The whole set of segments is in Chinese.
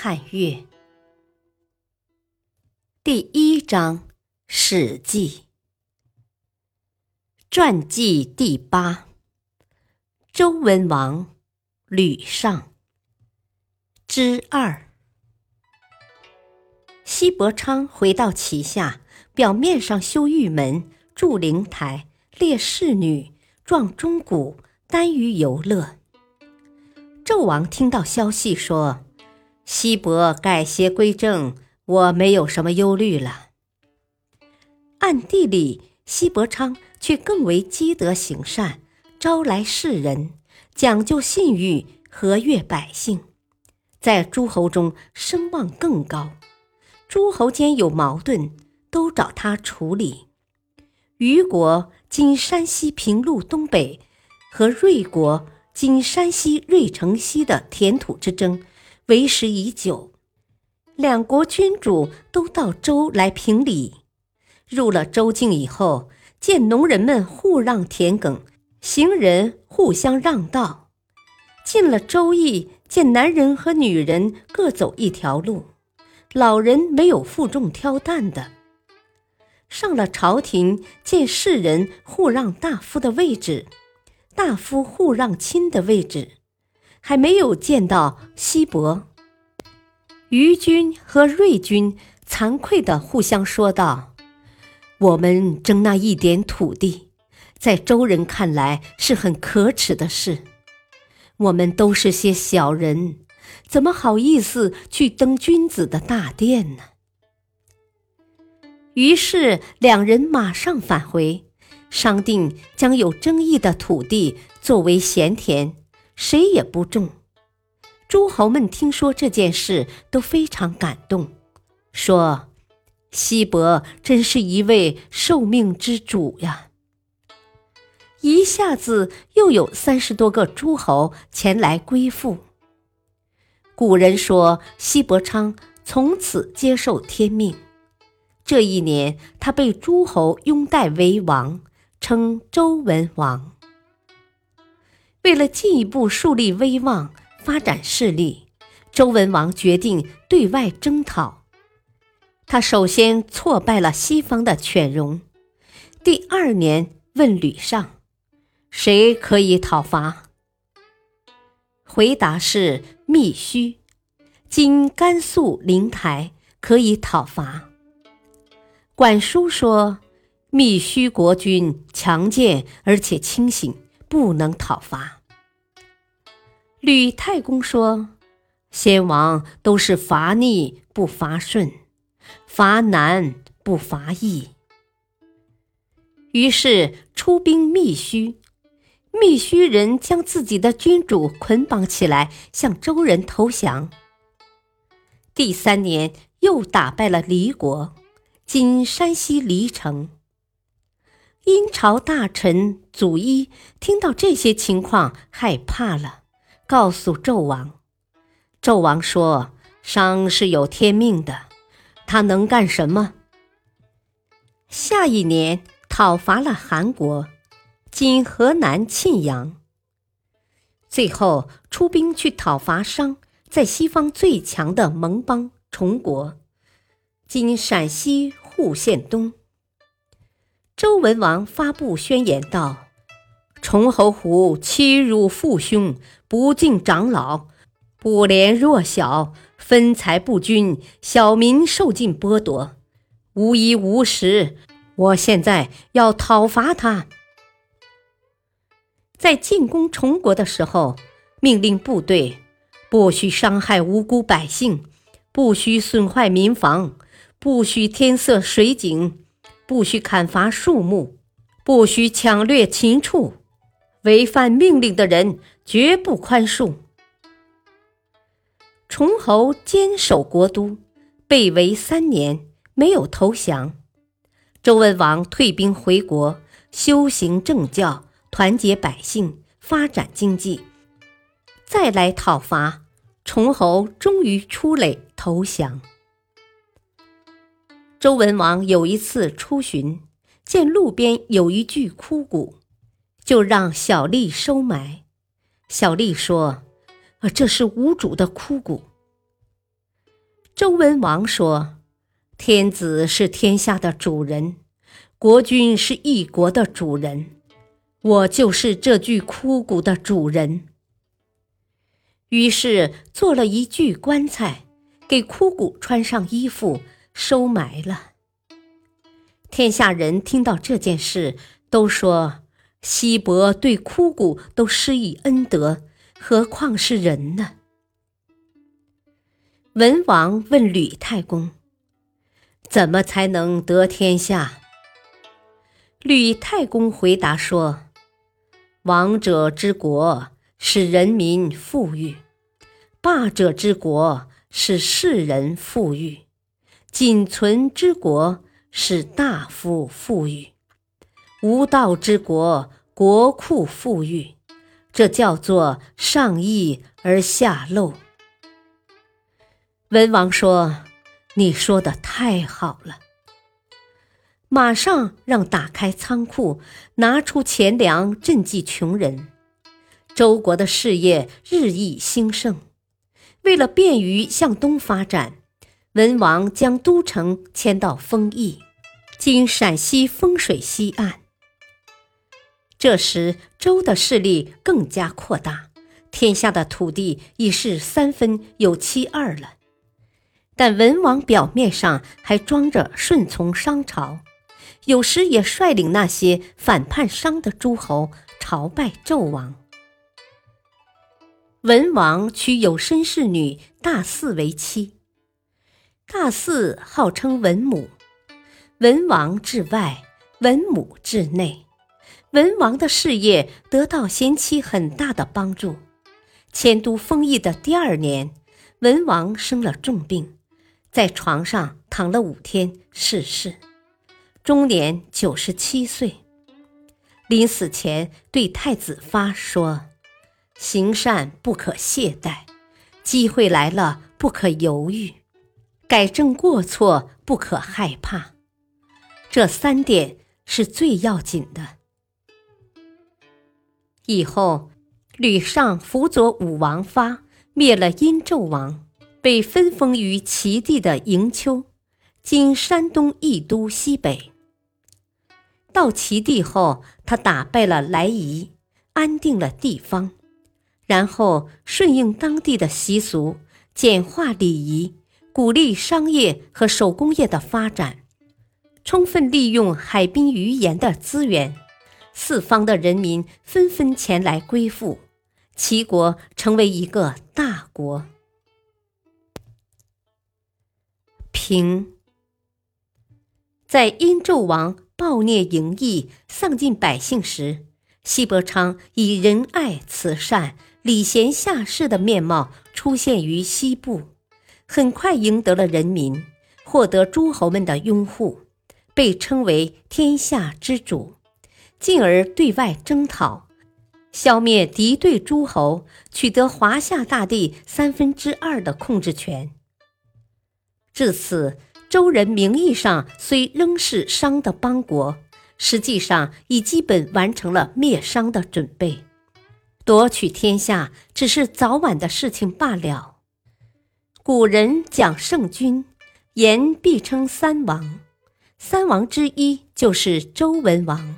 汉乐第一章《史记》传记第八，周文王吕尚之二。西伯昌回到旗下，表面上修玉门、筑灵台、列侍女、壮钟鼓，耽于游乐。纣王听到消息说。西伯改邪归正，我没有什么忧虑了。暗地里，西伯昌却更为积德行善，招来世人，讲究信誉，和悦百姓，在诸侯中声望更高。诸侯间有矛盾，都找他处理。虞国（今山西平陆东北）和芮国（今山西芮城西）的田土之争。为时已久，两国君主都到周来评理。入了周境以后，见农人们互让田埂，行人互相让道；进了周邑，见男人和女人各走一条路，老人没有负重挑担的；上了朝廷，见士人互让大夫的位置，大夫互让亲的位置。还没有见到西伯、虞君和芮君惭愧地互相说道：“我们争那一点土地，在周人看来是很可耻的事。我们都是些小人，怎么好意思去登君子的大殿呢？”于是两人马上返回，商定将有争议的土地作为闲田。谁也不中。诸侯们听说这件事，都非常感动，说：“西伯真是一位受命之主呀！”一下子又有三十多个诸侯前来归附。古人说，西伯昌从此接受天命。这一年，他被诸侯拥戴为王，称周文王。为了进一步树立威望、发展势力，周文王决定对外征讨。他首先挫败了西方的犬戎，第二年问吕尚：“谁可以讨伐？”回答是密须，今甘肃灵台可以讨伐。管叔说：“密须国君强健而且清醒，不能讨伐。”吕太公说：“先王都是伐逆不伐顺，伐难不伐易。”于是出兵密须，密须人将自己的君主捆绑起来，向周人投降。第三年，又打败了黎国，今山西黎城。殷朝大臣祖伊听到这些情况，害怕了。告诉纣王，纣王说：“商是有天命的，他能干什么？”下一年讨伐了韩国，今河南沁阳。最后出兵去讨伐商，在西方最强的盟邦崇国，今陕西户县东。周文王发布宣言道。崇侯虎欺辱父兄，不敬长老，不怜弱小，分财不均，小民受尽剥夺，无衣无食。我现在要讨伐他。在进攻崇国的时候，命令部队不许伤害无辜百姓，不许损坏民房，不许添色水井，不许砍伐树木，不许抢掠禽畜。违反命令的人绝不宽恕。崇侯坚守国都，被围三年，没有投降。周文王退兵回国，修行政教，团结百姓，发展经济。再来讨伐，崇侯终于出垒投降。周文王有一次出巡，见路边有一具枯骨，就让小吏收埋。小吏说：“啊，这是无主的枯骨。”周文王说：“天子是天下的主人，国君是一国的主人，我就是这具枯骨的主人。”于是做了一具棺材，给枯骨穿上衣服，收埋了。天下人听到这件事，都说。西伯对枯骨都施以恩德，何况是人呢？文王问吕太公：“怎么才能得天下？”吕太公回答说：“王者之国使人民富裕，霸者之国使世人富裕，仅存之国使大夫富裕。”无道之国，国库富裕，这叫做上义而下漏。文王说：“你说的太好了。”马上让打开仓库，拿出钱粮赈济穷人。周国的事业日益兴盛。为了便于向东发展，文王将都城迁到丰邑，今陕西丰水西岸。这时，周的势力更加扩大，天下的土地已是三分有七二了。但文王表面上还装着顺从商朝，有时也率领那些反叛商的诸侯朝拜纣王。文王娶有身侍女大姒为妻，大姒号称文母，文王至外，文母至内。文王的事业得到贤妻很大的帮助。迁都丰邑的第二年，文王生了重病，在床上躺了五天逝世，终年九十七岁。临死前对太子发说：“行善不可懈怠，机会来了不可犹豫，改正过错不可害怕。”这三点是最要紧的。以后，吕尚辅佐武王发灭了殷纣王，被分封于齐地的营丘，今山东益都西北。到齐地后，他打败了来夷，安定了地方，然后顺应当地的习俗，简化礼仪，鼓励商业和手工业的发展，充分利用海滨鱼盐的资源。四方的人民纷纷前来归附，齐国成为一个大国。平，在殷纣王暴虐淫逸、丧尽百姓时，西伯昌以仁爱、慈善、礼贤下士的面貌出现于西部，很快赢得了人民，获得诸侯们的拥护，被称为天下之主。进而对外征讨，消灭敌对诸侯，取得华夏大地三分之二的控制权。至此，周人名义上虽仍是商的邦国，实际上已基本完成了灭商的准备，夺取天下只是早晚的事情罢了。古人讲圣君，言必称三王，三王之一就是周文王。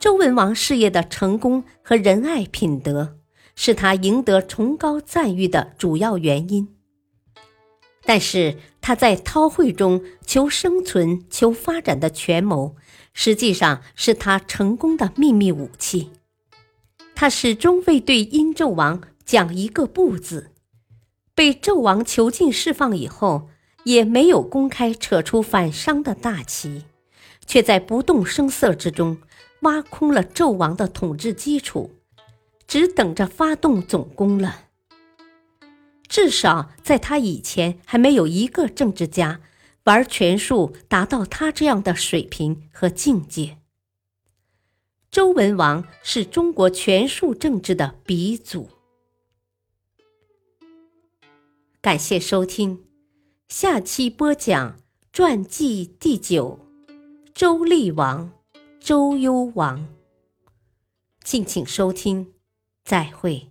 周文王事业的成功和仁爱品德，是他赢得崇高赞誉的主要原因。但是他在韬晦中求生存、求发展的权谋，实际上是他成功的秘密武器。他始终未对殷纣王讲一个不字，被纣王囚禁释放以后，也没有公开扯出反商的大旗，却在不动声色之中。挖空了纣王的统治基础，只等着发动总攻了。至少在他以前还没有一个政治家玩权术达到他这样的水平和境界。周文王是中国权术政治的鼻祖。感谢收听，下期播讲传记第九：周厉王、周幽王。敬请收听，再会。